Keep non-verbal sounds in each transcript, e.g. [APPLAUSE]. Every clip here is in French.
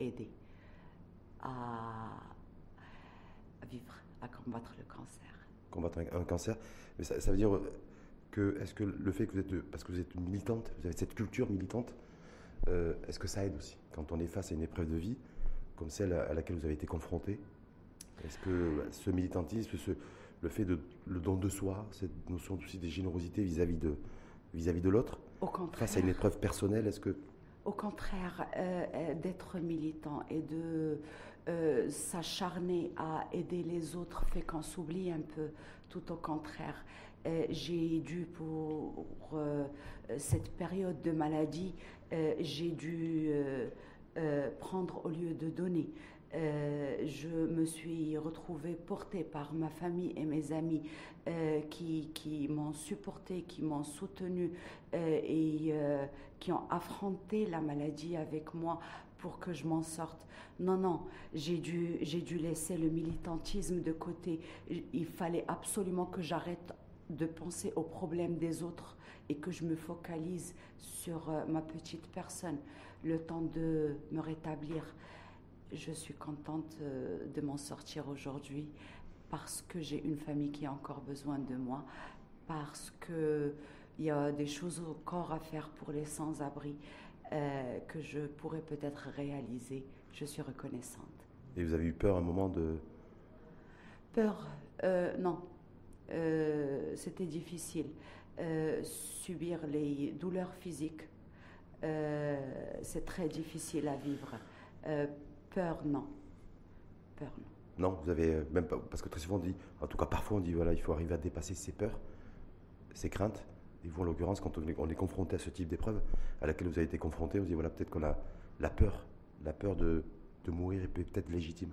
aider à, vivre, à combattre le cancer. Combattre un, cancer, mais ça, veut dire que, est-ce que le fait que vous êtes, parce que vous êtes une militante, vous avez cette culture militante, euh, est-ce que ça aide aussi quand on est face à une épreuve de vie comme celle à laquelle vous avez été confronté? Est-ce que ce militantisme, ce, le fait de le don de soi, cette notion aussi de générosité vis-à-vis de, vis-à-vis de l'autre, face à une épreuve personnelle, est-ce que au contraire, euh, euh, d'être militant et de euh, s'acharner à aider les autres fait qu'on s'oublie un peu. Tout au contraire, j'ai dû pour cette période de maladie, j'ai dû prendre au lieu de donner. Euh, je me suis retrouvée portée par ma famille et mes amis euh, qui, m'ont supportée, qui m'ont soutenue euh, et qui ont affronté la maladie avec moi pour que je m'en sorte. Non, non, j'ai dû, j'ai dû laisser le militantisme de côté. Il fallait absolument que j'arrête de penser aux problèmes des autres et que je me focalise sur ma petite personne, le temps de me rétablir je suis contente euh, de m'en sortir aujourd'hui parce que j'ai une famille qui a encore besoin de moi, parce qu'il y a des choses encore à faire pour les sans-abri euh, que je pourrais peut-être réaliser. Je suis reconnaissante. Et vous avez eu peur un moment de... Peur euh, Non. C'était difficile. subir les douleurs physiques, c'est très difficile à vivre Peur, non. Peur, non. Non, vous avez euh, même pas. Parce que très souvent, on dit, en tout cas parfois, on dit voilà, il faut arriver à dépasser ses peurs, ses craintes. Et vous, en l'occurrence, quand on est, confronté à ce type d'épreuve à laquelle vous avez été confronté, on se dit voilà, peut-être qu'on a la peur, la peur de, de mourir est peut-être légitime.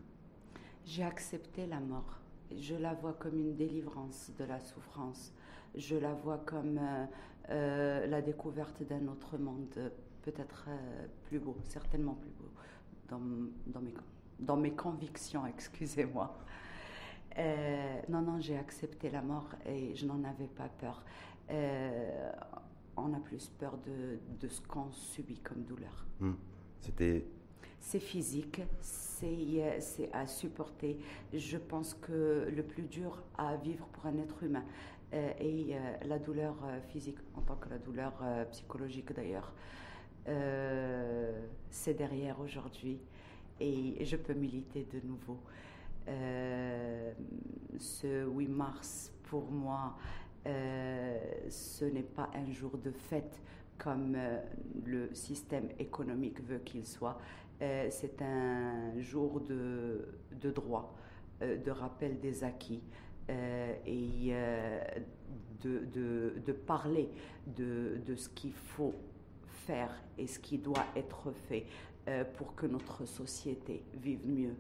J'ai accepté la mort. Je la vois comme une délivrance de la souffrance. Je la vois comme euh, euh, la découverte d'un autre monde, peut-être plus beau, certainement plus beau dans, dans, mes, dans mes convictions, [LAUGHS] excusez-moi. Euh, non, non, j'ai accepté la mort et je n'en avais pas peur. Euh, on a plus peur de, de ce qu'on subit comme douleur. Hmm. C'était. C'est physique, c'est à supporter. Je pense que le plus dur à vivre pour un être humain euh, est la douleur physique, en tant que la douleur psychologique d'ailleurs. Euh, c'est derrière aujourd'hui et je peux militer de nouveau. Euh, ce 8 mars, pour moi, euh, ce n'est pas un jour de fête comme le système économique veut qu'il soit. c'est un jour de, de droit, de rappel des acquis. et de, de, de, parler de, de ce qu'il faut faire et ce qui doit être fait euh, pour que notre société vive mieux.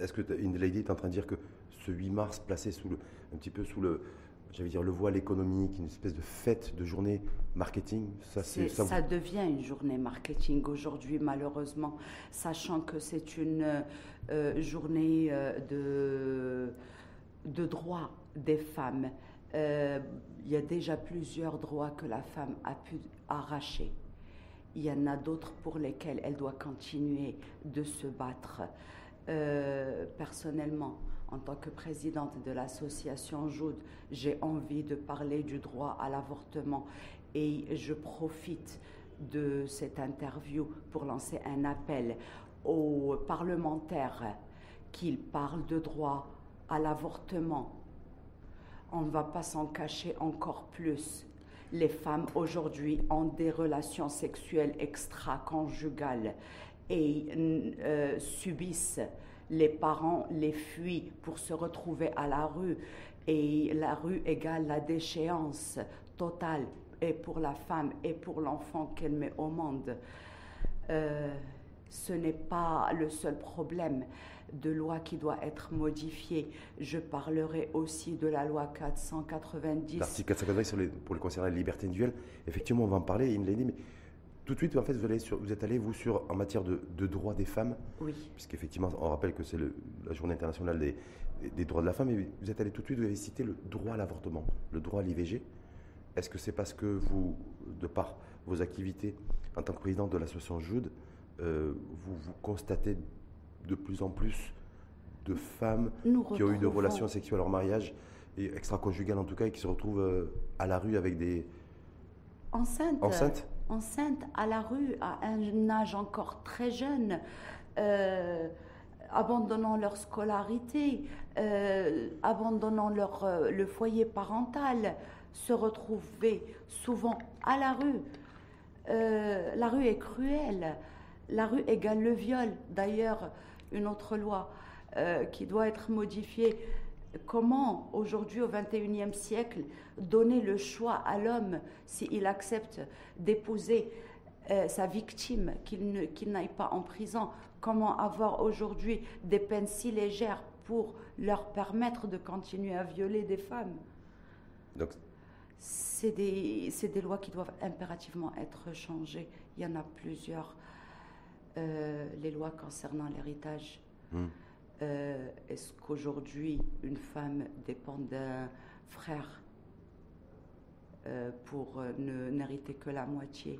Est-ce que Lady est en train de dire que ce 8 mars placé sous le, un petit peu sous le, j'allais dire le voile économique, une espèce de fête, de journée marketing, ça, c'est, ça, devient une journée marketing aujourd'hui malheureusement, sachant que c'est une euh, journée euh, de de droits des femmes. Euh, il y a déjà plusieurs droits que la femme a pu arracher. Il y en a d'autres pour lesquels elle doit continuer de se battre. Euh, personnellement, en tant que présidente de l'association Joud, j'ai envie de parler du droit à l'avortement et je profite de cette interview pour lancer un appel aux parlementaires qu'ils parlent de droit à l'avortement on ne va pas s'en cacher encore plus. Les femmes aujourd'hui ont des relations sexuelles extra-conjugales et euh, subissent, les parents les fuient pour se retrouver à la rue et la rue égale la déchéance totale et pour la femme et pour l'enfant qu'elle met au monde. Euh, ce n'est pas le seul problème de loi qui doit être modifiée. Je parlerai aussi de la loi 490. L'article 490 pour le concernant les libertés individuelles. Effectivement, on va en parler, il me l'a dit, mais tout de suite, en fait, vous, allez sur, vous êtes allé, vous, sur, en matière de, de droits des femmes. Oui. Puisqu'effectivement, on rappelle que c'est la journée internationale des, des, droits de la femme, et vous êtes allé tout de suite, vous avez cité le droit à l'avortement, le droit à l'IVG. Est-ce que c'est parce que vous, de par vos activités en tant que présidente de l'association Jude, vous, vous constatez de plus en plus de femmes Nous qui ont eu des retrouvons- relations sexuelles hors mariage, et extra-conjugales en tout cas, et qui se retrouvent euh, à la rue avec des Enceintes. enceintes enceintes à la rue à un âge encore très jeune, euh, abandonnant leur scolarité, euh, abandonnant leur, euh, le foyer parental, se retrouver souvent à la rue. Euh, la rue est cruelle. La rue égale le viol. D'ailleurs, une autre loi euh, qui doit être modifiée. Comment, aujourd'hui, au XXIe siècle, donner le choix à l'homme, s'il accepte d'épouser euh, sa victime, qu'il n'aille pas en prison? Comment avoir aujourd'hui des peines si légères pour leur permettre de continuer à violer des femmes? Donc, c'est des, c'est des lois qui doivent impérativement être changées. Il y en a plusieurs. Euh, les lois concernant l'héritage. hmm. Euh, Est-ce qu'aujourd'hui, une femme dépend d'un frère euh, pour ne n'hériter que la moitié?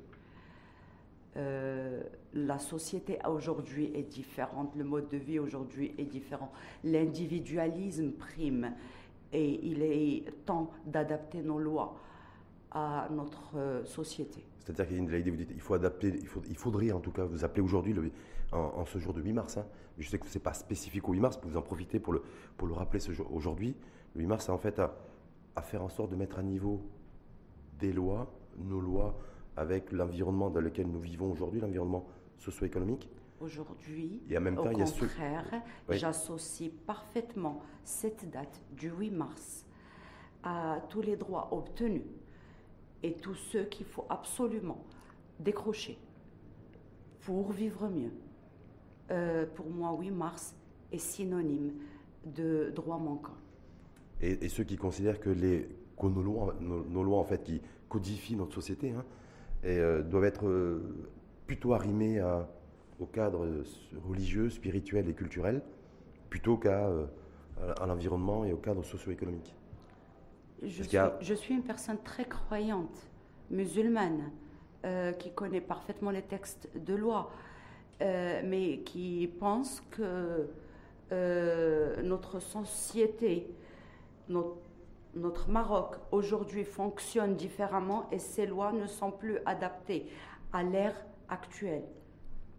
Euh, La société aujourd'hui est différente, le mode de vie aujourd'hui est différent. L'individualisme prime et il est temps d'adapter nos lois à notre société. C'est-à-dire qu'il y a une- vous dites, il faut adapter, il, faut- il faudrait en tout cas vous appeler aujourd'hui, en, en ce jour de 8 mars. hein. Je sais que ce n'est pas spécifique au 8 mars, mais vous en profitez pour le, pour le rappeler ce jour- aujourd'hui. Le 8 mars, c'est en fait à, à faire en sorte de mettre à niveau des lois, nos lois, avec l'environnement dans lequel nous vivons aujourd'hui, l'environnement socio-économique. Aujourd'hui, Et en même au temps, il y a ceux- contraire, Oui. j'associe parfaitement cette date du 8 mars à tous les droits obtenus et tous ceux qu'il faut absolument décrocher pour vivre mieux. Euh, pour moi, 8 mars est synonyme de droits manquants. Et, ceux qui considèrent que, les, nos, lois, en fait, qui codifient notre société, hein, et, euh, doivent être euh, plutôt arrimées à- au cadre religieux, spirituel et culturel, plutôt qu'à à l'environnement et au cadre socio-économique. Je suis, qu'il y a- je suis une personne très croyante, musulmane, euh, qui connaît parfaitement les textes de loi, euh, mais qui pense que euh, notre société, notre, notre Maroc aujourd'hui fonctionne différemment et ces lois ne sont plus adaptées à l'ère actuelle.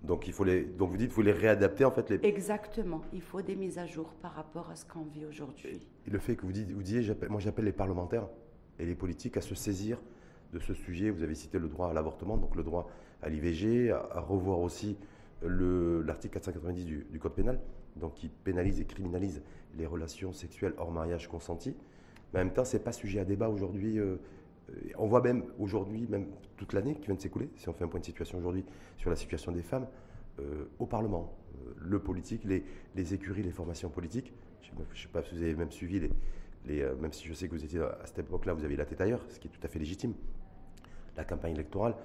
Donc, il faut les, donc vous dites qu'il faut les réadapter, en fait, les, Exactement, il faut des mises à jour par rapport à ce qu'on vit aujourd'hui. Et le fait que vous, dites, vous disiez, moi j'appelle les parlementaires et les politiques à se saisir de ce sujet. Vous avez cité le droit à l'avortement, donc le droit à l'IVG, à, à revoir aussi le- l'article 490 du, du Code pénal, donc qui pénalise et criminalise les relations sexuelles hors mariage consenti. Mais en même temps, ce n'est pas sujet à débat aujourd'hui. euh, on voit même aujourd'hui, même toute l'année qui vient de s'écouler, si on fait un point de situation aujourd'hui sur la situation des femmes, euh, au Parlement, euh, le politique, les, écuries, les formations politiques. Je ne sais pas si vous avez même suivi, euh, même si je sais que vous étiez à cette époque-là, vous avez la tête ailleurs, ce qui est tout à fait légitime. La campagne électorale,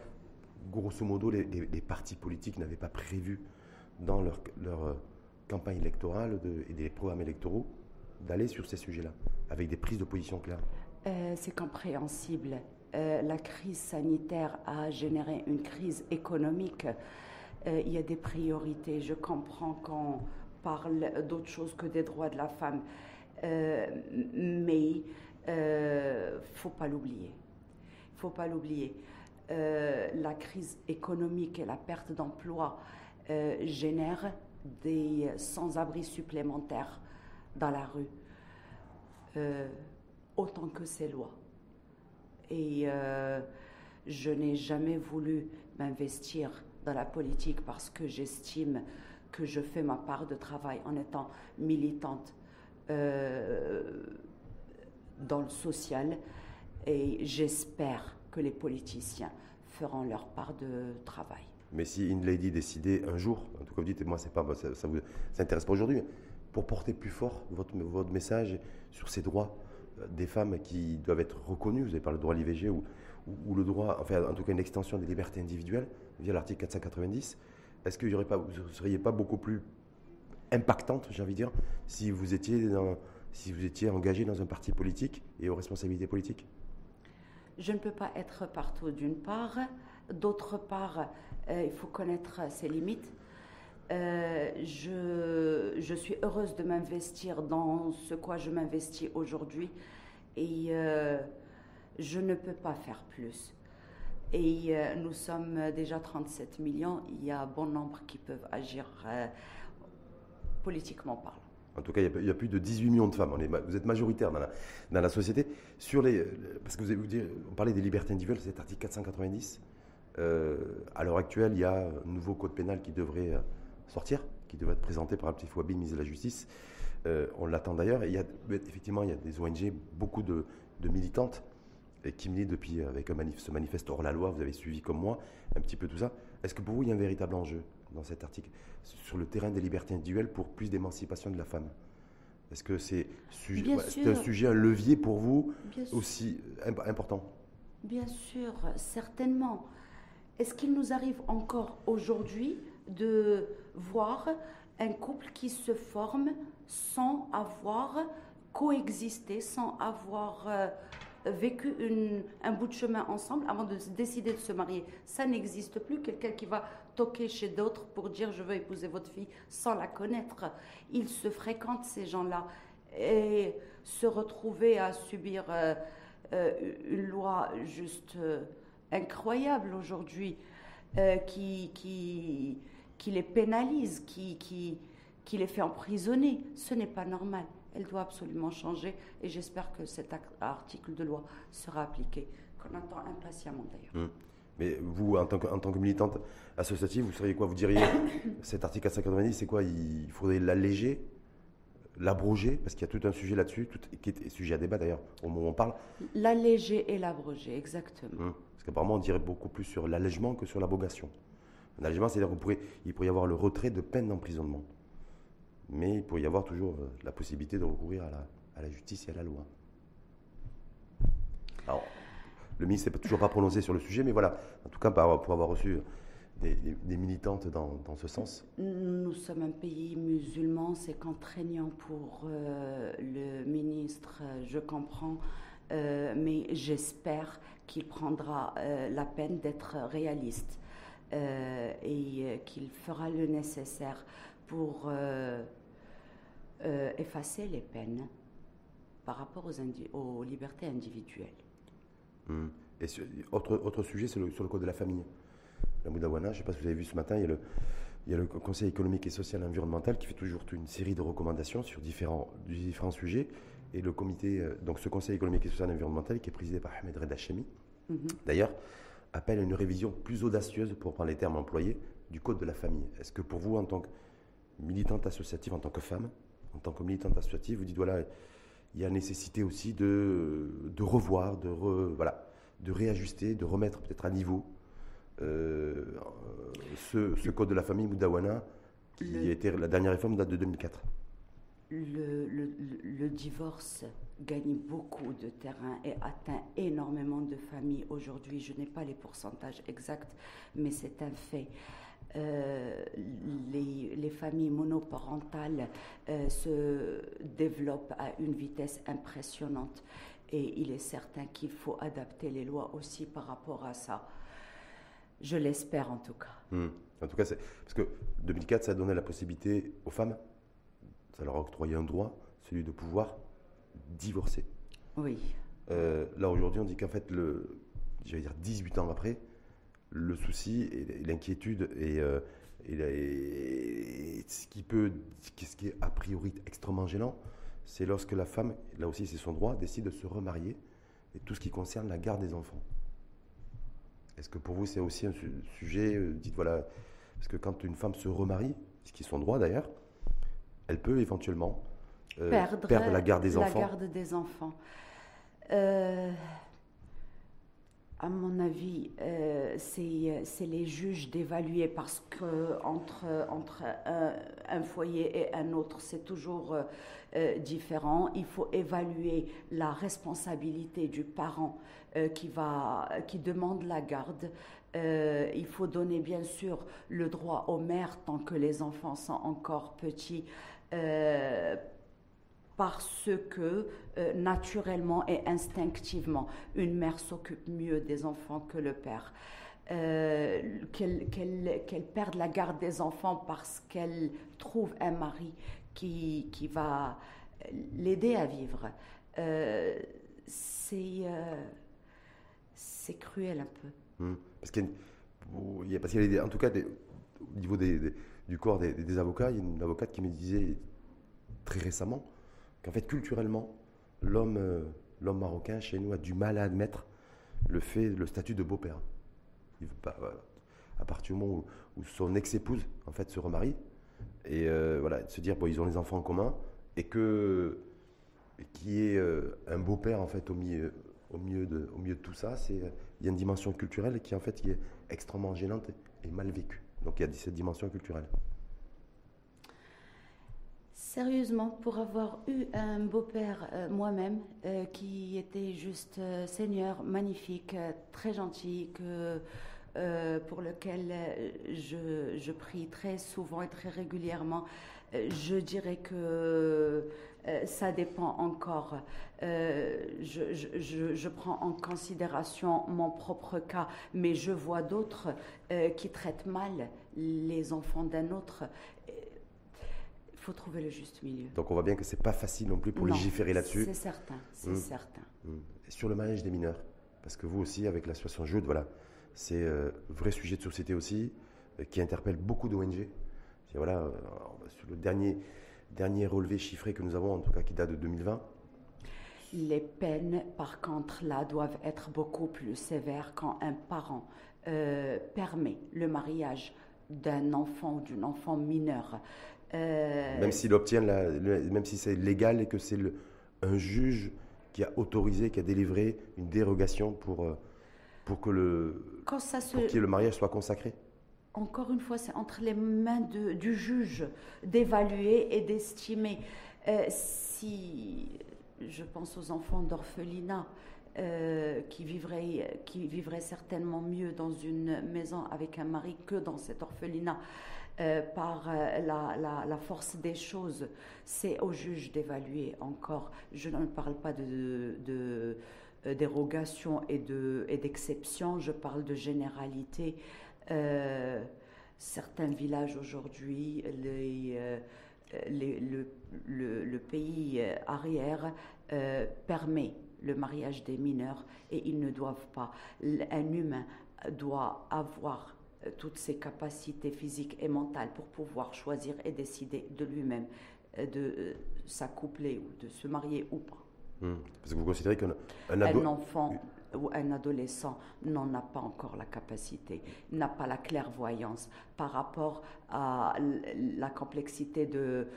grosso modo, les, partis politiques n'avaient pas prévu dans leur, campagne électorale et des programmes électoraux d'aller sur ces sujets-là, avec des prises de position claires. Euh, c'est compréhensible. Euh, la crise sanitaire a généré une crise économique. Euh, il y a des priorités. Je comprends qu'on parle d'autre chose que des droits de la femme. Mais il faut pas l'oublier. Il faut pas l'oublier. La crise économique et la perte d'emploi génèrent des sans-abri supplémentaires dans la rue. Autant que ces lois. Et euh, je n'ai jamais voulu m'investir dans la politique parce que j'estime que je fais ma part de travail en étant militante euh, dans le social et j'espère que les politiciens feront leur part de travail. Mais si une lady décidait un jour, en tout cas vous dites, moi pas, ça, ça vous intéresse pas aujourd'hui, pour porter plus fort votre, votre message sur ces droits des femmes qui doivent être reconnus, vous avez parlé de droit à l'IVG ou, le droit, enfin en tout cas une extension des libertés individuelles via l'article 490, est-ce que vous ne seriez pas beaucoup plus impactante, j'ai envie de dire, si vous étiez dans, si vous étiez engagé dans un parti politique et aux responsabilités politiques? Je ne peux pas être partout d'une part. D'autre part, il faut connaître ses limites. Je, je, suis heureuse de m'investir dans ce quoi je m'investis aujourd'hui et je ne peux pas faire plus. Et nous sommes déjà 37 millions, il y a bon nombre qui peuvent agir politiquement parlant. En tout cas, il y, a, plus de 18 millions de femmes. vous êtes majoritaire dans la, société. Sur les, parce que vous, vous dire, on parlait des libertés individuelles, cet article 490. Euh, à l'heure actuelle, il y a un nouveau code pénal qui devrait euh, sortir, qui devrait être présenté par petit Fouabi, ministre de la Justice. Euh, on l'attend d'ailleurs. Il y a, effectivement, il y a des ONG, beaucoup de, militantes qui militent depuis avec un manif, ce manifeste hors la loi. Vous avez suivi comme moi un petit peu tout ça. Est-ce que pour vous, il y a un véritable enjeu dans cet article sur le terrain des libertés individuelles pour plus d'émancipation de la femme? Est-ce que c'est un sujet, un levier pour vous aussi important? Bien sûr, certainement. Est-ce qu'il nous arrive encore aujourd'hui de voir un couple qui se forme sans avoir coexisté, sans avoir euh, vécu un bout de chemin ensemble avant de décider de se marier. Ça n'existe plus. Quelqu'un qui va toquer chez d'autres pour dire je veux épouser votre fille sans la connaître. Ils se fréquentent, ces gens-là. Et se retrouver à subir euh, euh, une loi juste incroyable aujourd'hui qui, qui, qui, les pénalise, qui, qui, qui les fait emprisonner, ce n'est pas normal elle doit absolument changer et j'espère que cet article de loi sera appliqué, qu'on attend impatiemment d'ailleurs. Hum. Mais vous, en tant, que, en tant que militante associative, vous seriez quoi? Vous diriez [COUGHS] cet article 490, c'est quoi? Il faudrait l'alléger, l'abroger, parce qu'il y a tout un sujet là-dessus, qui est sujet à débat d'ailleurs au moment où on parle. L'alléger et l'abroger, exactement. Hum. Parce qu'apparemment, on dirait beaucoup plus sur l'allègement que sur l'abrogation. Un allègement, c'est-à-dire qu'il pourrait, il pourrait y avoir le retrait de peine d'emprisonnement mais il pourrait y avoir toujours euh, la possibilité de recourir à la, justice et à la loi. Alors, le ministre n'est toujours pas prononcé sur le sujet, mais voilà, en tout cas, pour avoir reçu des, militantes dans, ce sens. Nous sommes un pays musulman, c'est contraignant pour euh, le ministre, je comprends, euh, mais j'espère qu'il prendra la peine d'être réaliste et qu'il fera le nécessaire pour euh, euh, effacer les peines par rapport aux, aux libertés individuelles. Hum. Et autre, autre sujet, c'est sur le code de la famille. La Moudawana, je ne sais pas si vous avez vu ce matin, il y, a le, il y a le Conseil économique et social et environnemental qui fait toujours une série de recommandations sur différents, différents sujets. Et le comité, euh, donc ce Conseil économique et social et environnemental, qui est présidé par Ahmed Reda Chemi, mhm. d'ailleurs, appelle à une révision plus audacieuse, pour prendre les termes employés, du code de la famille. Est-ce que pour vous, en tant que militante associative en tant que femme, en tant que militante associative, vous dites voilà, il y a nécessité aussi de, de revoir, de, voilà, de réajuster, de remettre peut-être à niveau euh, ce, ce, code de la famille Moudawana, qui été la dernière réforme date de 2004. Le, divorce gagne beaucoup de terrain et atteint énormément de familles aujourd'hui. Je n'ai pas les pourcentages exacts, mais c'est un fait. Euh, les, familles monoparentales euh, se développent à une vitesse impressionnante et il est certain qu'il faut adapter les lois aussi par rapport à ça. Je l'espère en tout cas. Hmm. En tout cas, parce que 2004, ça a donné la possibilité aux femmes, ça leur a octroyé un droit, celui de pouvoir divorcer. Oui. Euh, là aujourd'hui, on dit qu'en fait, le, j'allais dire 18 ans après, le souci et l'inquiétude et, euh, ce qui peut, ce qui est a priori extrêmement gênant, c'est lorsque la femme, là aussi c'est son droit, décide de se remarier et tout ce qui concerne la garde des enfants. Est-ce que pour vous c'est aussi un sujet, euh, dites voilà, parce que quand une femme se remarie, ce qui est son droit d'ailleurs, elle peut éventuellement euh, perdre, la garde des enfants. La garde des enfants à mon avis, euh, c'est les juges d'évaluer parce que entre, entre un, foyer et un autre, c'est toujours euh, différent. Il faut évaluer la responsabilité du parent euh, qui, va, qui demande la garde. il faut donner bien sûr le droit aux mères tant que les enfants sont encore petits parce que euh, naturellement et instinctivement, une mère s'occupe mieux des enfants que le père. qu'elle perde la garde des enfants parce qu'elle trouve un mari qui, qui va l'aider à vivre. c'est c'est cruel un peu. Hum. Parce qu'il y parce y en tout cas, au niveau des, du corps des, avocats, il y a une avocate qui me disait très récemment qu'en fait, culturellement, l'homme euh, marocain chez nous a du mal à admettre le fait, le statut de beau-père. à partir du moment où, son ex-épouse en fait se remarie et euh, voilà, se dire bon, ils ont les enfants en commun et que qui est euh, un beau-père en fait de, au milieu de tout ça, c'est il y a une dimension culturelle qui en fait qui est extrêmement gênante et mal vécue. Donc il y a cette dimension culturelle. Sérieusement, pour avoir eu un beau-père euh, moi-même euh, qui était juste euh, seigneur, magnifique, très gentil, que, pour lequel je, je, prie très souvent et très régulièrement, je dirais que euh, ça dépend encore. Euh, je, prends en considération mon propre cas, mais je vois d'autres euh, qui traitent mal les enfants d'un autre. Il faut trouver le juste milieu. Donc on voit bien que c'est pas facile non plus pour légiférer là-dessus. C'est certain, c'est mmh. certain. Mmh. sur le mariage des mineurs, parce que vous aussi, avec l'association Jude, voilà, c'est un vrai sujet de société aussi, qui interpelle beaucoup d'ONG. Voilà, sur le dernier dernier relevé chiffré que nous avons, en tout cas qui date de 2020. Les peines, par contre, là, doivent être beaucoup plus sévères quand un parent euh, permet le mariage d'un enfant ou d'une enfant mineure. Euh, même s'il obtient, la, même si c'est légal et que c'est un juge qui a autorisé, qui a délivré une dérogation pour, euh, pour que le, pour que le mariage soit consacré encore une fois, c'est entre les mains du juge d'évaluer et d'estimer. Euh, si je pense aux enfants d'orphelinat, euh, qui, vivraient, qui vivraient certainement mieux dans une maison avec un mari que dans cet orphelinat, euh, par la, force des choses, c'est au juge d'évaluer encore. Je ne parle pas de, de, dérogation et d'exception, je parle de généralité. Euh, certains villages aujourd'hui, euh, le, le, pays euh, arrière permet le mariage des mineurs et ils ne doivent pas. Un humain doit avoir toutes ses capacités physiques et mentales pour pouvoir choisir et décider de lui-même de s'accoupler ou de se marier ou pas. Hmm. Parce que vous considérez qu'un un enfant où un adolescent n'en a pas encore la capacité, n'a pas la clairvoyance par rapport à la complexité de,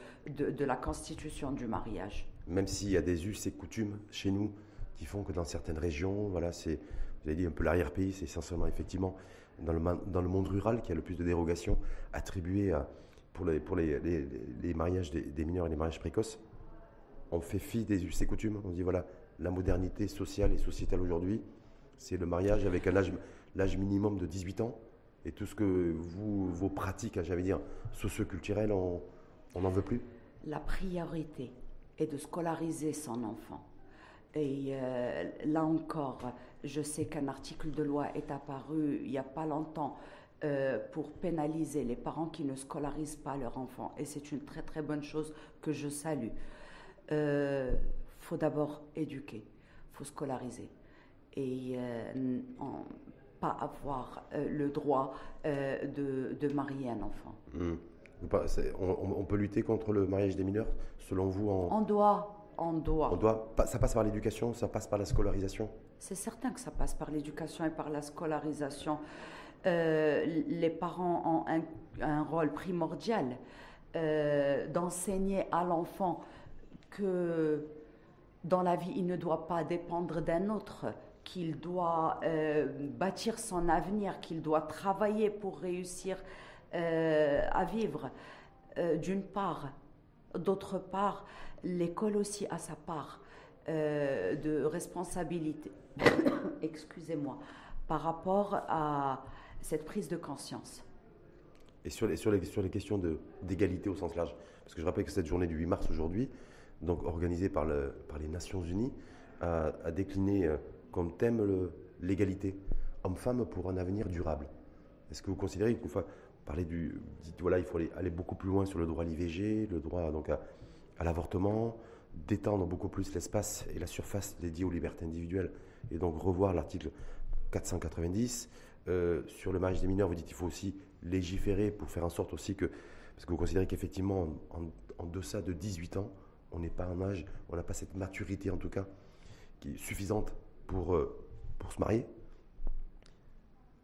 la constitution du mariage. Même s'il y a des us et coutumes chez nous qui font que dans certaines régions, voilà, c'est, vous avez dit un peu l'arrière-pays, c'est essentiellement effectivement dans le, monde rural qu'il y a le plus de dérogations attribuées pour, les, mariages des, des, mineurs et les mariages précoces. On fait fi des us et coutumes, on dit voilà, la modernité sociale et sociétale aujourd'hui, c'est le mariage avec un âge, l'âge minimum de 18 ans. Et tout ce que vous, vos pratiques, j'allais dire, socioculturelles, on n'en veut plus? La priorité est de scolariser son enfant. Et euh, là encore, je sais qu'un article de loi est apparu il n'y a pas longtemps euh, pour pénaliser les parents qui ne scolarisent pas leur enfant. Et c'est une très très bonne chose que je salue. Euh, faut d'abord éduquer, faut scolariser et euh, pas avoir euh, le droit euh, de, de, marier un enfant. Hmm. On, peut lutter contre le mariage des mineurs, selon vous en... On doit. On doit. On doit. Ça passe par l'éducation, ça passe par la scolarisation C'est certain que ça passe par l'éducation et par la scolarisation. les parents ont un, un rôle primordial d'enseigner à l'enfant que dans la vie, il ne doit pas dépendre d'un autre, qu'il doit euh, bâtir son avenir, qu'il doit travailler pour réussir euh, à vivre, euh, d'une part. D'autre part, l'école aussi a sa part de responsabilité, [COUGHS] excusez-moi, par rapport à cette prise de conscience. Et sur les, sur les, sur les questions d'égalité au sens large, parce que je rappelle que cette journée du 8 mars aujourd'hui, donc organisé par, les Nations Unies, a, décliné euh, comme thème l'égalité homme-femme pour un avenir durable Est-ce que vous considérez qu'il faut parler du, voilà, il faut aller, beaucoup plus loin sur le droit à l'IVG, le droit donc à, l'avortement, d'étendre beaucoup plus l'espace et la surface dédiée aux libertés individuelles, et donc revoir l'article 490 euh, sur le mariage des mineurs. Vous dites qu'il faut aussi légiférer pour faire en sorte aussi que, parce que vous considérez qu'effectivement en, en deçà de 18 ans, on n'est pas en âge, on n'a pas cette maturité en tout cas qui est suffisante pour, euh, pour se marier.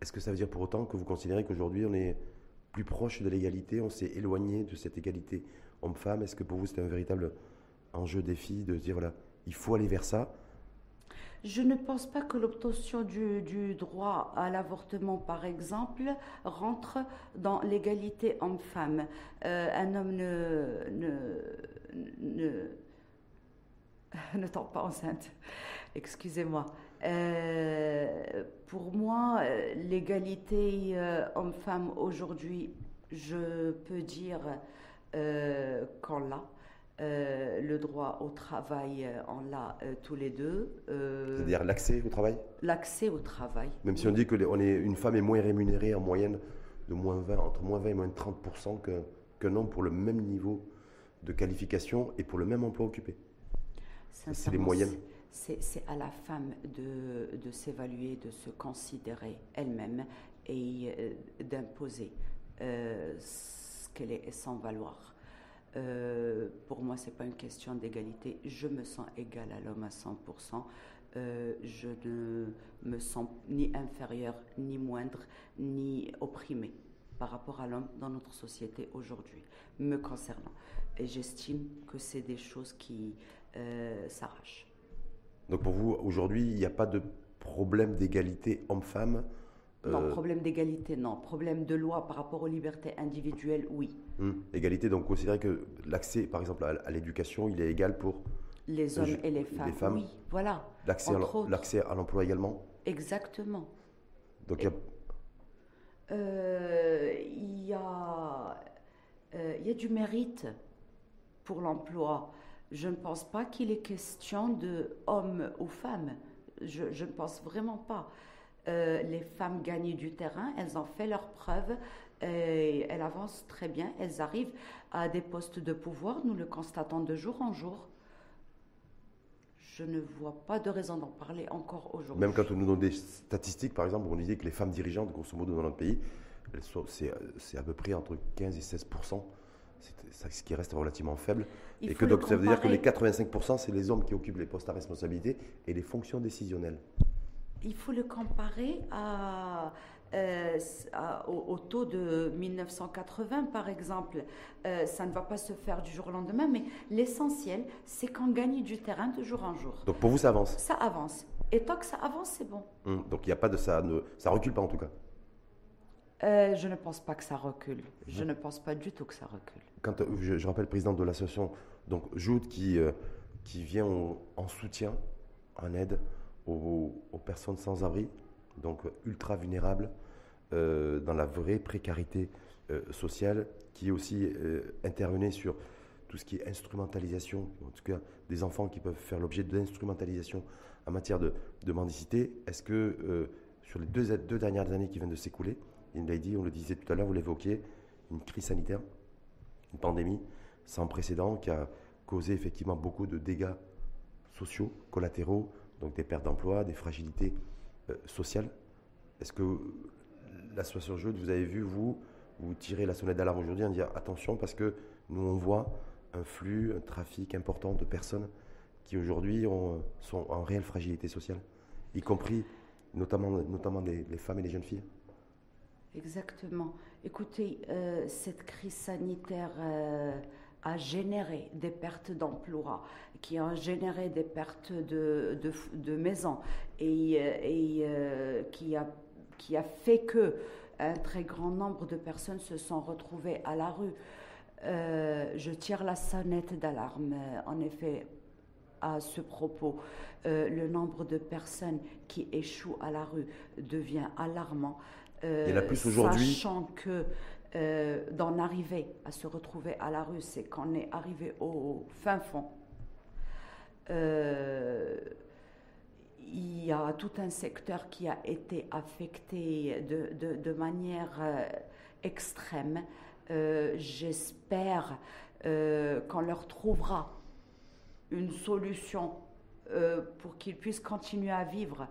Est-ce que ça veut dire pour autant que vous considérez qu'aujourd'hui on est plus proche de l'égalité, on s'est éloigné de cette égalité homme-femme? Est-ce que pour vous c'est un véritable enjeu, défi de dire voilà, il faut aller vers ça? Je ne pense pas que l'obtention du, droit à l'avortement, par exemple, rentre dans l'égalité homme-femme. Euh, un homme ne, ne, ne, [LAUGHS] tombe pas enceinte. Excusez-moi. Euh, pour moi, l'égalité euh, homme-femme aujourd'hui, je peux dire qu'en l'a. Euh, le droit au travail, euh, on l'a euh, tous les deux. C'est-à-dire l'accès au travail L'accès au travail. Même si on dit que on est, une femme est moins rémunérée en moyenne de moins 20, entre moins 20 et moins 30% qu'un homme pour le même niveau de qualification et pour le même emploi occupé. C'est les moyennes. C'est à la femme de, de s'évaluer, de se considérer elle-même et d'imposer ce qu'elle est sans valoir. Euh, pour moi, ce n'est pas une question d'égalité. Je me sens égale à l'homme à 100%. Euh, je ne me sens ni inférieure, ni moindre, ni opprimée par rapport à l'homme dans notre société aujourd'hui, me concernant. Et j'estime que c'est des choses qui euh, s'arrachent. Donc pour vous, aujourd'hui, il n'y a pas de problème d'égalité homme-femme non, euh, problème d'égalité, non. Problème de loi par rapport aux libertés individuelles, oui. Hum, égalité, donc considérer que l'accès, par exemple, à, l'éducation, il est égal pour les hommes et les femmes. Les femmes. Oui, voilà. L'accès à l'emploi également. Exactement. Donc il y a. Euh, il y, a, euh, y a du mérite pour l'emploi. Je ne pense pas qu'il est question de homme ou femme. Je ne pense vraiment pas. Euh, les femmes gagnent du terrain, elles ont fait leurs preuves, et elles avancent très bien, elles arrivent à des postes de pouvoir, nous le constatons de jour en jour. Je ne vois pas de raison d'en parler encore aujourd'hui. Même quand on nous donne des statistiques, par exemple, on disait que les femmes dirigeantes, grosso modo, dans notre pays, c'est à peu près entre 15 et 16% ce qui reste relativement faible. et que donc ça veut dire que les 85% c'est les hommes qui occupent les postes à responsabilité et les fonctions décisionnelles il faut le comparer euh, au, taux de 1980, par exemple. Euh, ça ne va pas se faire du jour au lendemain, mais l'essentiel, c'est qu'on gagne du terrain de jour en jour. Donc pour vous, ça avance? Ça avance. Et tant que ça avance, c'est bon. Hum, donc il n'y a pas de ça, ne, ça recule pas en tout cas? Euh, je ne pense pas que ça recule. Je ne pense pas du tout que ça recule. Quand je, rappelle président de l'association donc Joute qui qui vient en soutien, en aide aux, personnes sans abri, donc ultra vulnérables, euh, dans la vraie précarité euh, sociale, qui aussi euh, intervenait sur tout ce qui est instrumentalisation, en tout cas des enfants qui peuvent faire l'objet d'instrumentalisation en matière de, mendicité. Est-ce que sur les deux, dernières années qui viennent de s'écouler, il a dit, on le disait tout à l'heure, vous l'évoquiez, une crise sanitaire, une pandémie sans précédent qui a causé effectivement beaucoup de dégâts sociaux, collatéraux, donc des pertes d'emploi, des fragilités euh, sociales. Est-ce que la situation jeu, vous avez vu, vous, vous tirez la sonnette d'alarme aujourd'hui en disant attention parce que nous on voit un flux, un trafic important de personnes qui aujourd'hui sont en réelle fragilité sociale, y compris notamment, notamment les, femmes et les jeunes filles? Exactement. Écoutez, euh, cette crise sanitaire euh, a généré des pertes d'emplois, qui a généré des pertes de, de, maisons et, et euh, qui, a, qui a fait que un très grand nombre de personnes se sont retrouvées à la rue. Euh, je tire la sonnette d'alarme, en effet, à ce propos. Euh, le nombre de personnes qui échouent à la rue devient alarmant. Il y en a plus aujourd'hui. Sachant que euh, d'en arriver à se retrouver à la rue, c'est qu'on est arrivé au fin fond. Euh, il y a tout un secteur qui a été affecté de, manière euh, extrême. J'espère qu'on leur trouvera une solution pour qu'ils puissent continuer à vivre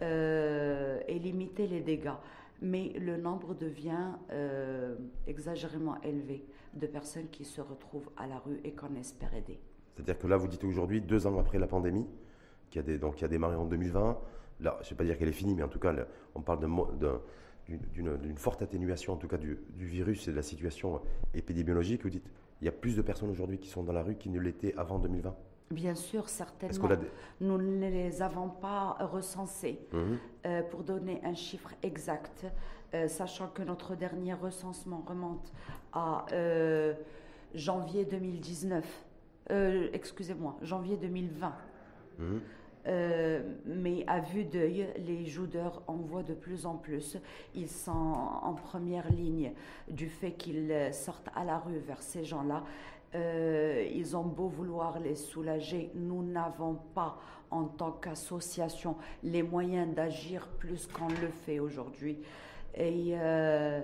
et limiter les dégâts. Mais le nombre devient exagérément élevé de personnes qui se retrouvent à la rue et qu'on espère aider. C'est-à-dire que là, vous dites aujourd'hui, deux ans après la pandémie, qui a, donc, qui a démarré en 2020. Là, je ne vais pas dire qu'elle est finie, mais en tout cas, on parle d'une forte atténuation, en tout cas, du, virus et de la situation épidémiologique. Vous dites, il y a plus de personnes aujourd'hui qui sont dans la rue qui ne l'étaient avant 2020 Bien sûr, certainement. Nous ne les avons pas recensés mhm. euh, pour donner un chiffre exact, euh, sachant que notre dernier recensement remonte à euh, janvier 2019. Excusez-moi, janvier 2020. Euh, mais à vue d'œil, les joudeurs en voient de plus en plus. Ils sont en première ligne du fait qu'ils sortent à la rue vers ces gens-là. Euh, ils ont beau vouloir les soulager, nous n'avons pas en tant qu'association les moyens d'agir plus qu'on le fait aujourd'hui. Et euh,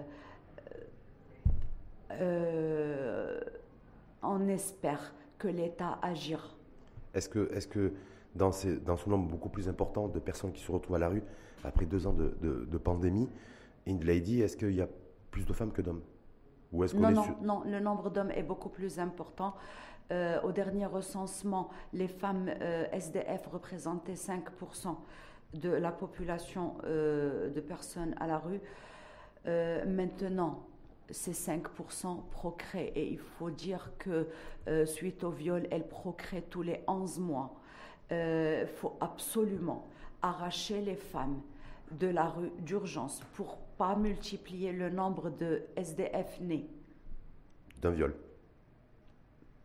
on espère que l'État agira. Est-ce que, est-ce que dans, ce nombre beaucoup plus important de personnes qui se retrouvent à la rue après deux ans de, pandémie. Lady, est-ce qu'il y a plus de femmes que d'hommes? Ou est-ce non, non, non, le nombre d'hommes est beaucoup plus important. Euh, au dernier recensement, les femmes euh, SDF représentaient 5% de la population euh, de personnes à la rue. maintenant, ces 5% procréent et il faut dire que suite au viol, elles procréent tous les 11 mois il faut absolument arracher les femmes de la rue d'urgence pour pas multiplier le nombre de SDF nés. D'un viol.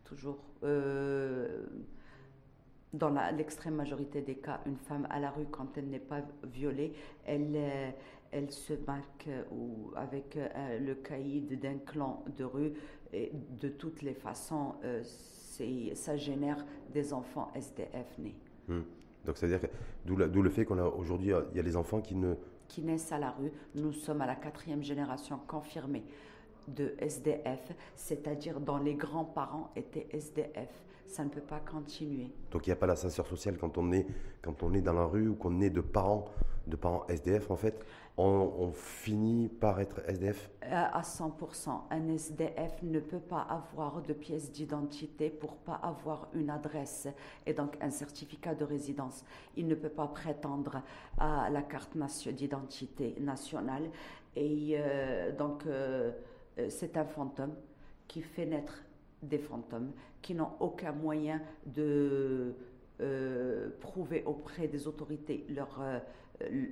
Toujours. Euh, dans l'extrême majorité des cas, une femme à la rue, quand elle n'est pas violée, elle, euh, elle se marque ou avec le caïd d'un clan de rue. Et de toutes les façons, ça génère des enfants SDF nés. Hmm. Donc, c'est-à-dire d'où le fait qu'on a aujourd'hui, il y a les enfants qui ne. Qui naissent à la rue. Nous sommes à la quatrième génération confirmée de SDF, c'est-à-dire dont les grands-parents étaient SDF. Ça ne peut pas continuer. Donc il n'y a pas l'ascenseur social quand on est quand on est dans la rue ou qu'on est de parents de parents SDF en fait on, finit par être SDF euh, À 100%. Un SDF ne peut pas avoir de pièce d'identité pour pas avoir une adresse et donc un certificat de résidence. Il ne peut pas prétendre à la carte d'identité nationale. Et euh, donc, euh, c'est un fantôme qui fait naître des fantômes qui n'ont aucun moyen de prouver auprès des autorités leur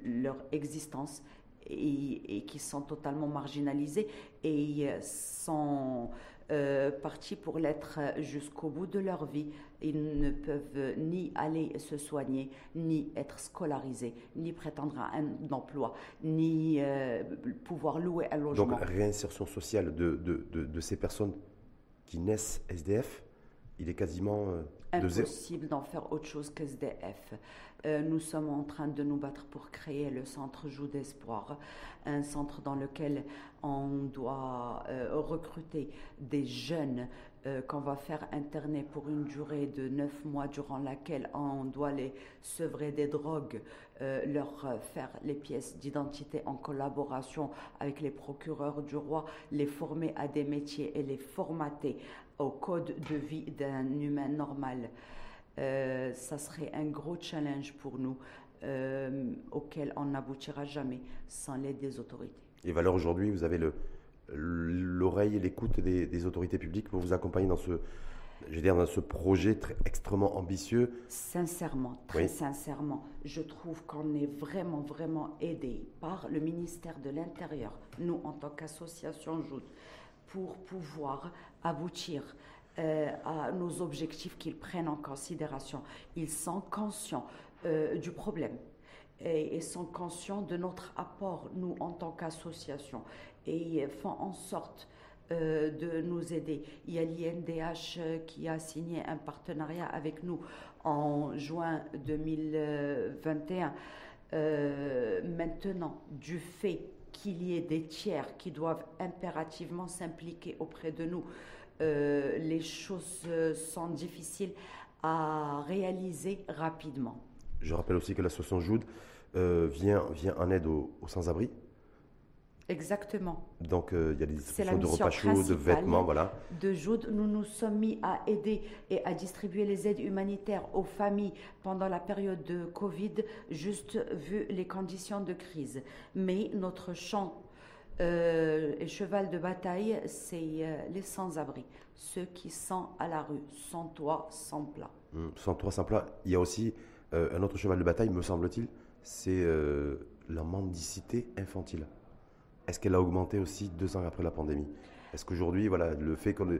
leur existence et, qui sont totalement marginalisés et sont euh, partis pour l'être jusqu'au bout de leur vie. Ils ne peuvent ni aller se soigner, ni être scolarisés, ni prétendre à un emploi, ni euh, pouvoir louer un logement. Donc, réinsertion sociale de, de, de, ces personnes qui naissent SDF, il est quasiment euh, impossible d'en faire autre chose qu'SDF. Euh, nous sommes en train de nous battre pour créer le centre Joue d'Espoir, un centre dans lequel on doit euh, recruter des jeunes euh, qu'on va faire interner pour une durée de neuf mois durant laquelle on doit les sevrer des drogues, leur faire les pièces d'identité en collaboration avec les procureurs du roi, les former à des métiers et les formater au code de vie d'un humain normal. Euh, ça serait un gros challenge pour nous euh, auquel on n'aboutira jamais sans l'aide des autorités. Et valeur aujourd'hui, vous avez l'oreille et l'écoute des, autorités publiques pour vous accompagner dans ce, je veux dire, dans ce projet très, extrêmement ambitieux Sincèrement, très sincèrement, je trouve qu'on est vraiment, vraiment aidé par le ministère de l'Intérieur, nous en tant qu'association JOUD, pour pouvoir aboutir euh, à nos objectifs qu'ils prennent en considération. Ils sont conscients euh, du problème et, sont conscients de notre apport, nous, en tant qu'association, et font en sorte euh, de nous aider. Il y a l'INDH qui a signé un partenariat avec nous en juin 2021. Euh, maintenant, du fait qu'il y ait des tiers qui doivent impérativement s'impliquer auprès de nous, euh, les choses sont difficiles à réaliser rapidement. Je rappelle aussi que l'association Jude vient, vient en aide aux sans-abri Exactement. Donc, euh, il y a des distributions de repas chauds, de vêtements, voilà. De Joud, nous nous sommes mis à aider et à distribuer les aides humanitaires aux familles pendant la période de Covid, juste vu les conditions de crise. Mais notre champ euh, et cheval de bataille, c'est euh, les sans-abri, ceux qui sont à la rue, sans toit, sans plat. Hum, sans toit, sans plat. Il y a aussi un autre cheval de bataille, me semble-t-il, c'est la mendicité infantile. Est-ce qu'elle a augmenté aussi deux ans après la pandémie? Est-ce qu'aujourd'hui, voilà, le fait qu'on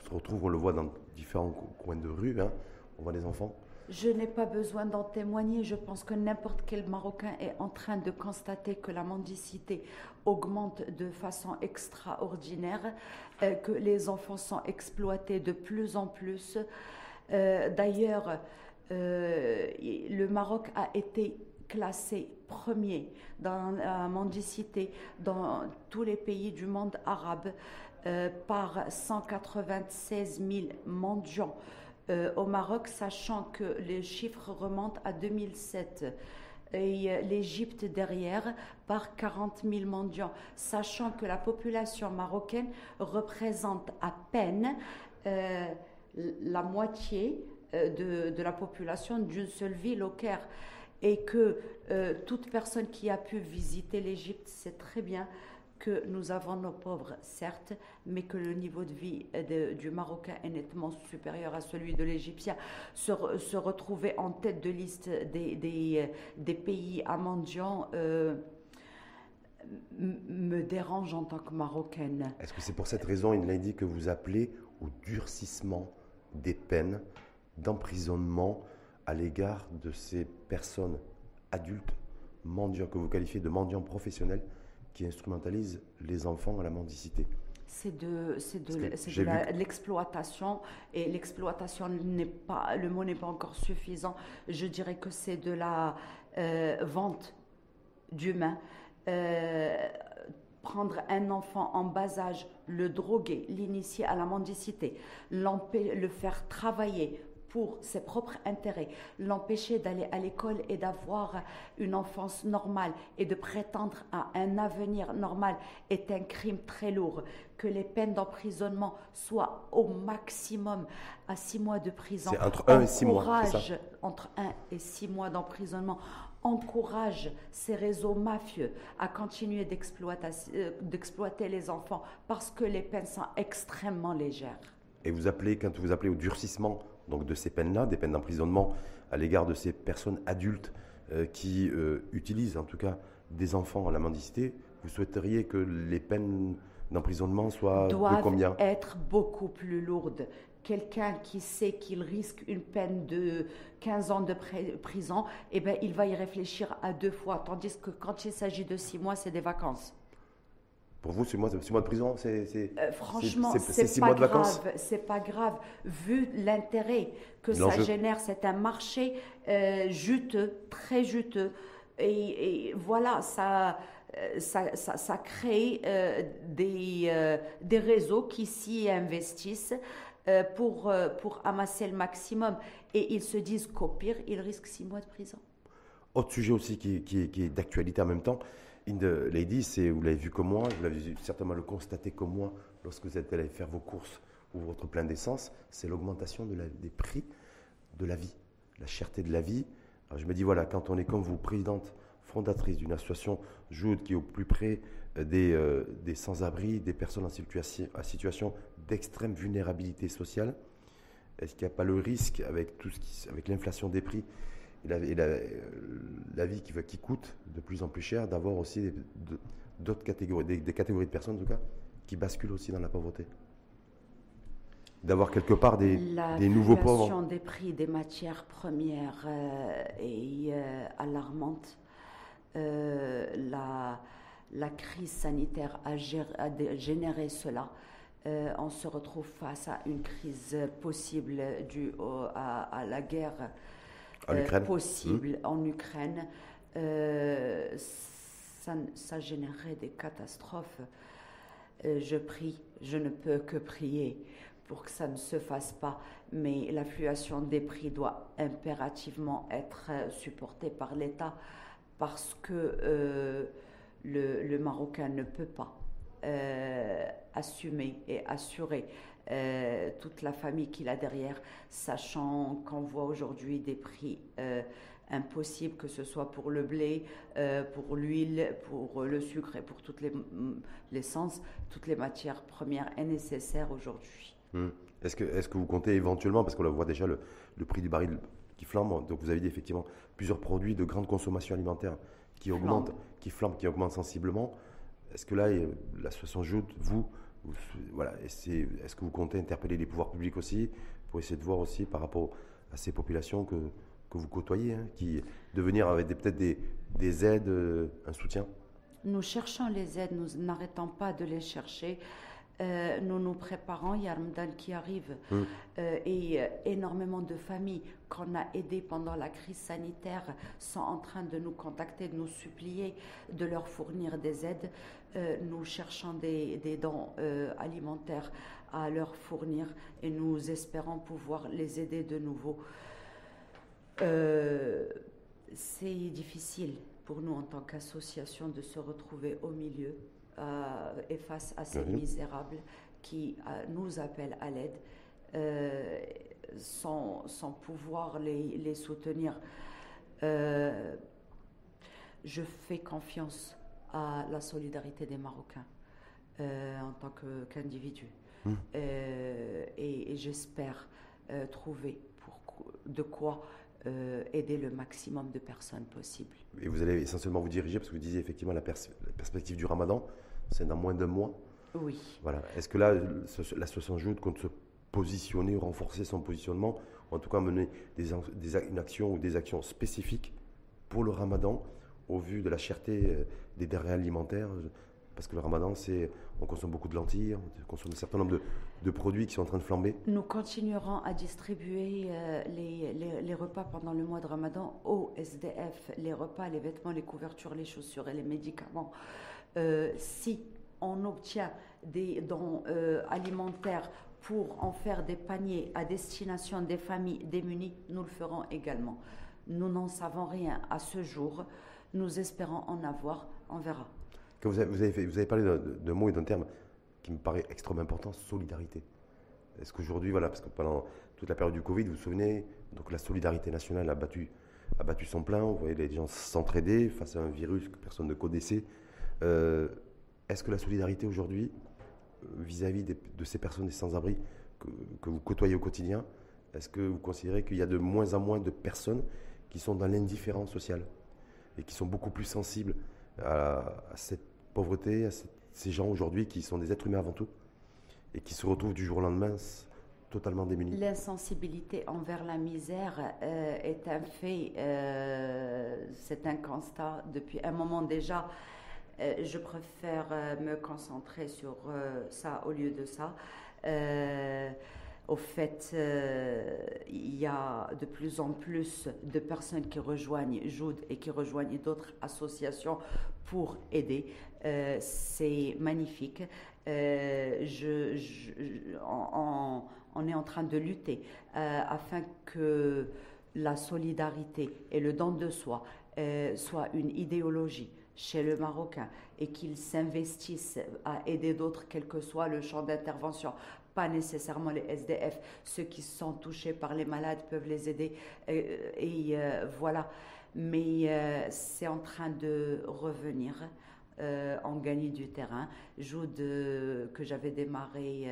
se retrouve, on le voit dans différents coins de rue, hein, on voit des enfants? Je n'ai pas besoin d'en témoigner. Je pense que n'importe quel Marocain est en train de constater que la mendicité augmente de façon extraordinaire, euh, que les enfants sont exploités de plus en plus. Euh, d'ailleurs, euh, le Maroc a été classé premier dans la mendicité dans tous les pays du monde arabe euh, par 196 000 mendiants. Euh, au Maroc, sachant que les chiffres remontent à 2007 et euh, l'Égypte derrière par 40 000 mendiants, sachant que la population marocaine représente à peine la moitié de, de, la population d'une seule ville au Caire et que euh, toute personne qui a pu visiter l'Égypte sait très bien que nous avons nos pauvres, certes, mais que le niveau de vie du Marocain est nettement supérieur à celui de l'Égyptien. Se, retrouver en tête de liste des, des, des pays euh, me dérange en tant que Marocaine. Est-ce que c'est pour cette raison, il l'a dit, que vous appelez au durcissement des peines d'emprisonnement à l'égard de ces personnes adultes, mendiants, que vous qualifiez de mendiants professionnels, qui instrumentalisent les enfants à la mendicité c'est de, de, l'exploitation et l'exploitation n'est pas, le mot n'est pas encore suffisant. Je dirais que c'est de la euh, vente d'humains. Euh, prendre un enfant en bas âge, le droguer, l'initier à la mendicité, le faire travailler pour ses propres intérêts, l'empêcher d'aller à l'école et d'avoir une enfance normale et de prétendre à un avenir normal est un crime très lourd. Que les peines d'emprisonnement soient au maximum à six mois de prison. C'est entre un et six mois. Entre un et six mois d'emprisonnement encourage ces réseaux mafieux à continuer euh, d'exploiter les enfants parce que les peines sont extrêmement légères. Et vous appelez, quand vous appelez au durcissement donc de ces peines-là, des peines d'emprisonnement à l'égard de ces personnes adultes euh, qui euh, utilisent en tout cas des enfants à la mendicité, vous souhaiteriez que les peines d'emprisonnement soient de combien? être beaucoup plus lourdes. Quelqu'un qui sait qu'il risque une peine de 15 ans de prison, eh ben, il va y réfléchir à deux fois, tandis que quand il s'agit de six mois, c'est des vacances. Pour vous, six mois, mois de prison, c'est. Euh, franchement, c'est pas grave. C'est pas grave. Vu l'intérêt que ça génère, c'est un marché euh, juteux, très juteux. Et, voilà, ça, euh, ça, ça, crée des, des réseaux qui s'y investissent. pour, pour amasser le maximum. Et ils se disent qu'au pire, ils risquent six mois de prison. Autre sujet aussi qui, qui, qui est d'actualité en même temps, In the Lady, vous l'avez vu comme moi, vous l'avez certainement le constaté comme moi lorsque vous êtes allé faire vos courses ou votre plein d'essence, c'est l'augmentation de des prix de la vie, la cherté de la vie. je me dis, voilà, quand on est comme vous, présidente fondatrice d'une association Jude qui est au plus près euh, des, euh, des sans-abri, des personnes en situation, situation d'extrême vulnérabilité sociale, est-ce qu'il n'y a pas le risque, avec, avec l'inflation des prix, et la, vie qui, qui, coûte de plus en plus cher, d'avoir aussi d'autres catégories, des, catégories de personnes en tout cas, qui basculent aussi dans la pauvreté. D'avoir quelque part des, des nouveaux pauvres. La des prix des matières premières euh, est euh, alarmante. Euh, la, la, crise sanitaire a, généré cela. on se retrouve face à une crise possible due à, la guerre possible mmh. en Ukraine. Ça, ça, générerait des catastrophes. je prie, je ne peux que prier pour que ça ne se fasse pas, mais la fluctuation des prix doit impérativement être euh, supportée par l'État parce que euh, le, Marocain ne peut pas euh, assumer et assurer toute la famille qu'il a derrière, sachant qu'on voit aujourd'hui des prix impossibles, que ce soit pour le blé, pour l'huile, pour le sucre et pour toutes les l'essence, toutes les matières premières et nécessaires aujourd'hui. Hmm. Est-ce que, est que vous comptez éventuellement, parce qu'on voit déjà le, prix du baril qui flambe, donc vous avez dit effectivement plusieurs produits de grande consommation alimentaire qui augmentent, qui flambent, qui augmentent sensiblement. Est-ce que là, la situation joue, est-ce que vous comptez interpeller les pouvoirs publics aussi pour essayer de voir aussi par rapport à ces populations que, vous côtoyez, hein, qui de venir avec peut-être des, des, aides, euh, un soutien? Nous cherchons les aides, nous n'arrêtons pas de les chercher. Euh, nous nous préparons, il y a Ramadan qui arrive mm. euh, et euh, énormément de familles qu'on a aidées pendant la crise sanitaire sont en train de nous contacter, de nous supplier de leur fournir des aides. nous cherchons des, des dons alimentaires à leur fournir et nous espérons pouvoir les aider de nouveau. C'est difficile pour nous en tant qu'association de se retrouver au milieu et face à ces misérables qui euh, nous appellent à l'aide, euh, sans, sans, pouvoir les, les soutenir. je fais confiance à la solidarité des Marocains en tant qu'individu. Hum. et, j'espère trouver pour, de quoi aider le maximum de personnes possible. Et vous allez essentiellement vous diriger, parce que vous disiez effectivement la, la perspective du ramadan, c'est dans moins d'un mois. Oui. Voilà. Est-ce que là, la situation joue contre se positionner, renforcer son positionnement, ou en tout cas mener des, des, une action ou des actions spécifiques pour le ramadan, au vu de la cherté euh, des denrées alimentaires? Parce que le ramadan, c'est, on consomme beaucoup de lentilles, on consomme un certain nombre de, produits qui sont en train de flamber. Nous continuerons à distribuer euh, les, les, repas pendant le mois de ramadan aux SDF, les repas, les vêtements, les couvertures, les chaussures et les médicaments. Euh, si on obtient des dons euh, alimentaires pour en faire des paniers à destination des familles démunies, nous le ferons également. Nous n'en savons rien à ce jour. Nous espérons en avoir. On verra. vous, avez, vous, avez parlé d'un mot et d'un terme qui me paraît extrêmement important, solidarité. Est-ce qu'aujourd'hui, voilà, parce que pendant toute la période du Covid, vous vous souvenez, donc la solidarité nationale a battu, a battu son plein, vous voyez les gens s'entraider face à un virus que personne ne connaissait. Euh, est-ce que la solidarité aujourd'hui, euh, vis-à-vis de ces personnes des sans-abri que, vous côtoyez au quotidien, est-ce que vous considérez qu'il y a de moins en moins de personnes qui sont dans l'indifférence sociale et qui sont beaucoup plus sensibles à, cette pauvreté, à ces gens aujourd'hui qui sont des êtres humains avant tout et qui se retrouvent du jour au lendemain totalement démunis? L'insensibilité envers la misère euh, est un fait, c'est un constat depuis un moment déjà. Euh, je préfère euh, me concentrer sur euh, ça au lieu de ça. au fait, il y a de plus en plus de personnes qui rejoignent Jude et qui rejoignent d'autres associations pour aider. c'est magnifique. On, est en train de lutter afin que la solidarité et le don de soi soient une idéologie chez le Marocain et qu'ils s'investissent à aider d'autres, quel que soit le champ d'intervention, pas nécessairement les SDF, ceux qui sont touchés par les malades peuvent les aider euh, et, euh, voilà. Mais euh, c'est en train de revenir. en gagner du terrain. Joue de, que j'avais démarré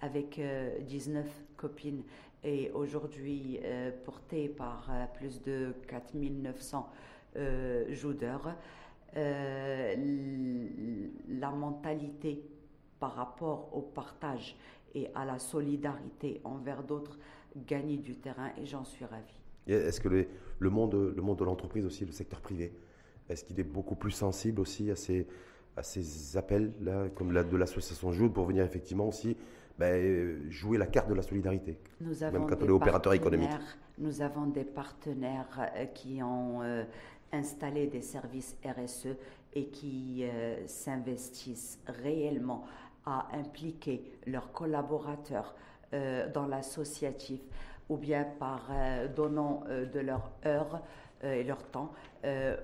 avec 19 copines et aujourd'hui porté par plus de 4900 joudeurs. Euh, la mentalité par rapport au partage et à la solidarité envers d'autres gagne du terrain et j'en suis ravie. Est-ce que le, monde, le monde de l'entreprise aussi, le secteur privé, est-ce qu'il est beaucoup plus sensible aussi à ces, à ces appels-là, comme la, de l'association Jude, pour venir effectivement aussi ben, jouer la carte de la solidarité, Nous avons même quand des on est opérateur économique partenaires- Nous avons des partenaires euh, qui ont euh, installé des services RSE et qui euh, s'investissent réellement à impliquer leurs collaborateurs euh, dans l'associatif ou bien par euh, donnant de leur heure et leur temps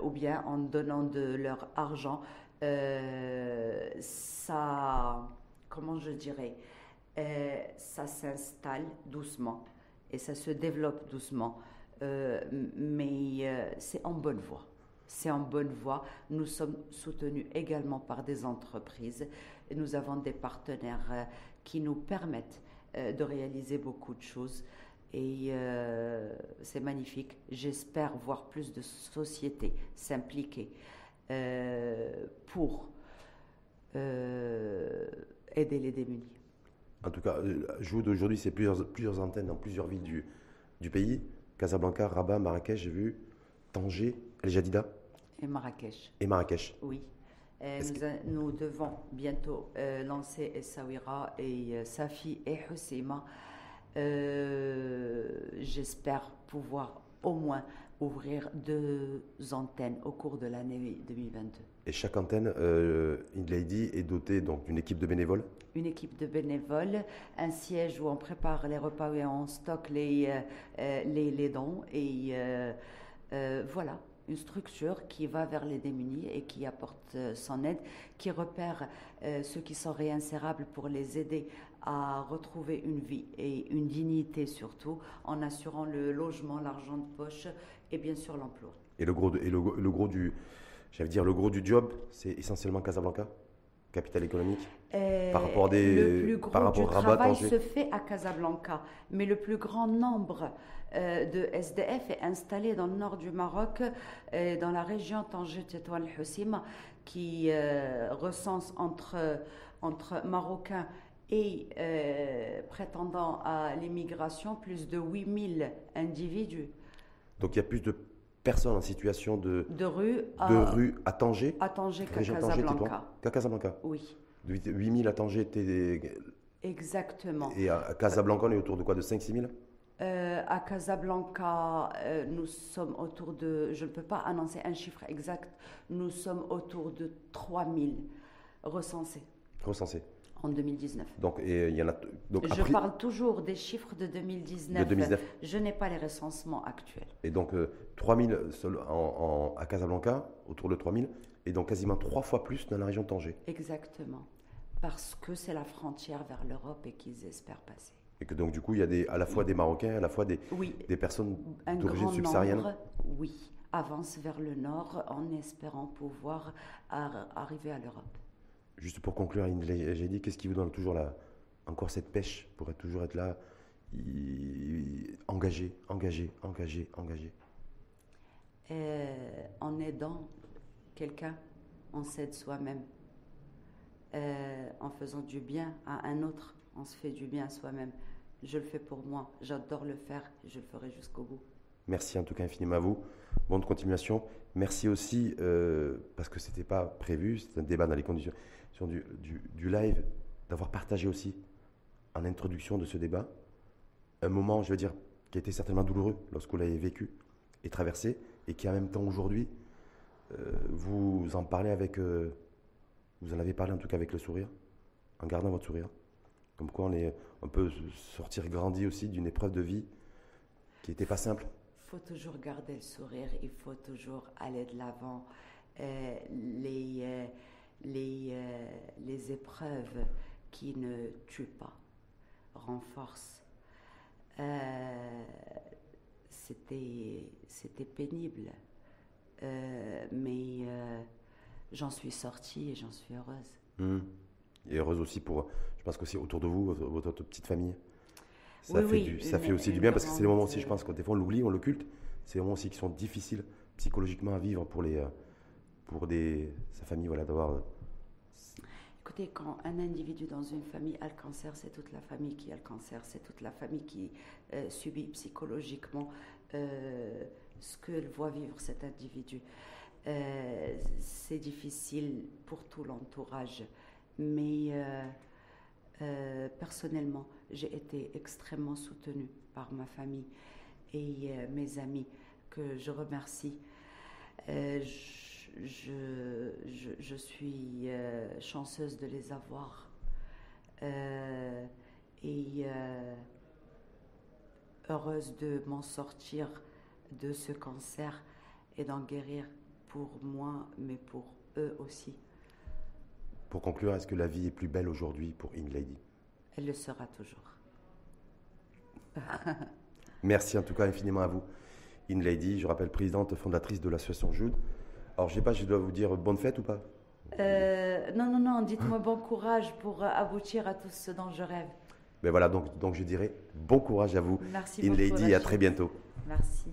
ou bien en donnant de leur argent. Ça, comment je dirais, ça s'installe doucement et ça se développe doucement, Euh, mais euh, c'est en bonne voie. C'est en bonne voie. Nous sommes soutenus également par des entreprises nous avons des partenaires euh, qui nous permettent de réaliser beaucoup de choses. Et c'est magnifique. J'espère voir plus de sociétés s'impliquer pour aider les démunis. En tout cas, euh, Jude aujourd'hui, c'est plusieurs, antennes dans plusieurs villes du pays. Casablanca, Rabat, Marrakech, j'ai vu, Tanger, El Jadida Et Marrakech, et Marrakech. oui. Euh, nous devons bientôt euh, lancer Essaouira et euh, Safi et Husseima. Euh, J'espère pouvoir au moins ouvrir deux antennes au cours de l'année 2022. Et chaque antenne, euh, Lady, est dotée donc d'une équipe de bénévoles. une équipe de bénévoles, un siège où on prépare les repas et on stocke les, euh, euh, les, les dons. Et euh, voilà, une structure qui va vers les démunis et qui apporte son aide, qui repère ceux qui sont réinsérables pour les aider à retrouver une vie et une dignité surtout, en assurant le logement, l'argent de poche et bien sûr l'emploi. Et le gros, de- et le gros du, j'allais dire, le gros du job, c'est essentiellement Casablanca, capitale économique. Euh, Par rapport à des- le plus gros par rapport du Rabat, travail se fait à Casablanca, mais le plus grand nombre euh, de SDF est installé dans le nord du Maroc, euh, dans la région Tanger Tétouan Hussim, qui recense entre, entre Marocains et prétendant à l'immigration plus de 8000 individus Donc il y a plus de personnes en situation de, de rue à, de rue à Tanger, à Tanger qu'à Casablanca. qu'à Casablanca. Oui, De 8000 à Tanger, exactement. et à à Casablanca, on est autour de quoi De 5-6 000 Euh, à Casablanca, euh, nous sommes autour de, je ne peux pas annoncer un chiffre exact, nous sommes autour de 3000 recensés recensés. En 2019. Donc, et il y en a. Donc, je après- parle toujours des chiffres de 2019. de 2019. Je n'ai pas les recensements actuels. Et donc, euh, 3000 seul- en- en- à Casablanca, autour de 3000, et donc quasiment trois fois plus dans la région de Tanger. Exactement. Parce que c'est la frontière vers l'Europe et qu'ils espèrent passer. Et que donc, du coup, il y a des, à la fois des Marocains, à la fois des, Oui, des personnes d'origine subsaharienne. nombre, oui, avance vers le nord en espérant pouvoir ar- arriver à l'Europe. Juste pour conclure, j'ai j'ai dit, qu'est-ce qui vous donne toujours la, encore cette pêche pour être toujours être là, y- engagé, engagé, engagé, engagé? Euh, en aidant quelqu'un, on s'aide soi-même. Euh, en faisant du bien à un autre, on se fait du bien à soi-même. Je le fais pour moi, j'adore le faire, je le ferai jusqu'au bout. Merci en tout cas infiniment à vous. Bonne continuation. Merci aussi, euh, parce que ce n'était pas prévu, c'est un débat dans les conditions du, du- du live, d'avoir partagé aussi, en introduction de ce débat, un moment, je veux dire, qui a été certainement douloureux lorsque vous l'avez vécu et traversé, et qui en même temps aujourd'hui, euh, vous en parlez avec, euh, vous en avez parlé en tout cas avec le sourire, en gardant votre sourire. Comme quoi on, est, on peut sortir grandi aussi d'une épreuve de vie qui n'était pas simple. Il faut toujours garder le sourire, il faut toujours aller de l'avant. Euh, les, les, euh, les épreuves qui ne tuent pas renforcent. Euh, C'était c'était pénible, Euh, mais j'en suis sortie et j'en suis heureuse. Hmm. Et heureuse aussi pour, je pense qu'aussi autour de vous, votre, votre petite famille. Ça, Oui, fait, oui, du, ça fait aussi du bien parce que c'est des moments aussi, je pense, que des fois on l'oublie, on l'occulte. C'est des moments aussi qui sont difficiles psychologiquement à vivre pour, les, pour sa famille, voilà, d'avoir. euh, Écoutez, quand un individu dans une famille a le cancer, c'est toute la famille qui a le cancer, c'est toute la famille qui euh, subit psychologiquement euh, ce que voit vivre cet individu. c'est difficile pour tout l'entourage. Mais personnellement, j'ai été extrêmement soutenue par ma famille et mes amis que je remercie. Je, suis chanceuse de les avoir. et heureuse de m'en sortir de ce cancer et d'en guérir pour moi, mais pour eux aussi. Pour conclure, est-ce que la vie est plus belle aujourd'hui pour In Lady Elle le sera toujours. [LAUGHS] Merci en tout cas infiniment à vous. In Lady, je rappelle présidente fondatrice de l'association Jude. Alors je sais pas, je dois vous dire bonne fête ou pas euh, Non, non, non, dites-moi bon courage pour aboutir à tout ce dont je rêve. Mais ben voilà, donc, donc je dirais bon courage à vous. Merci In Lady, à très bientôt. Merci.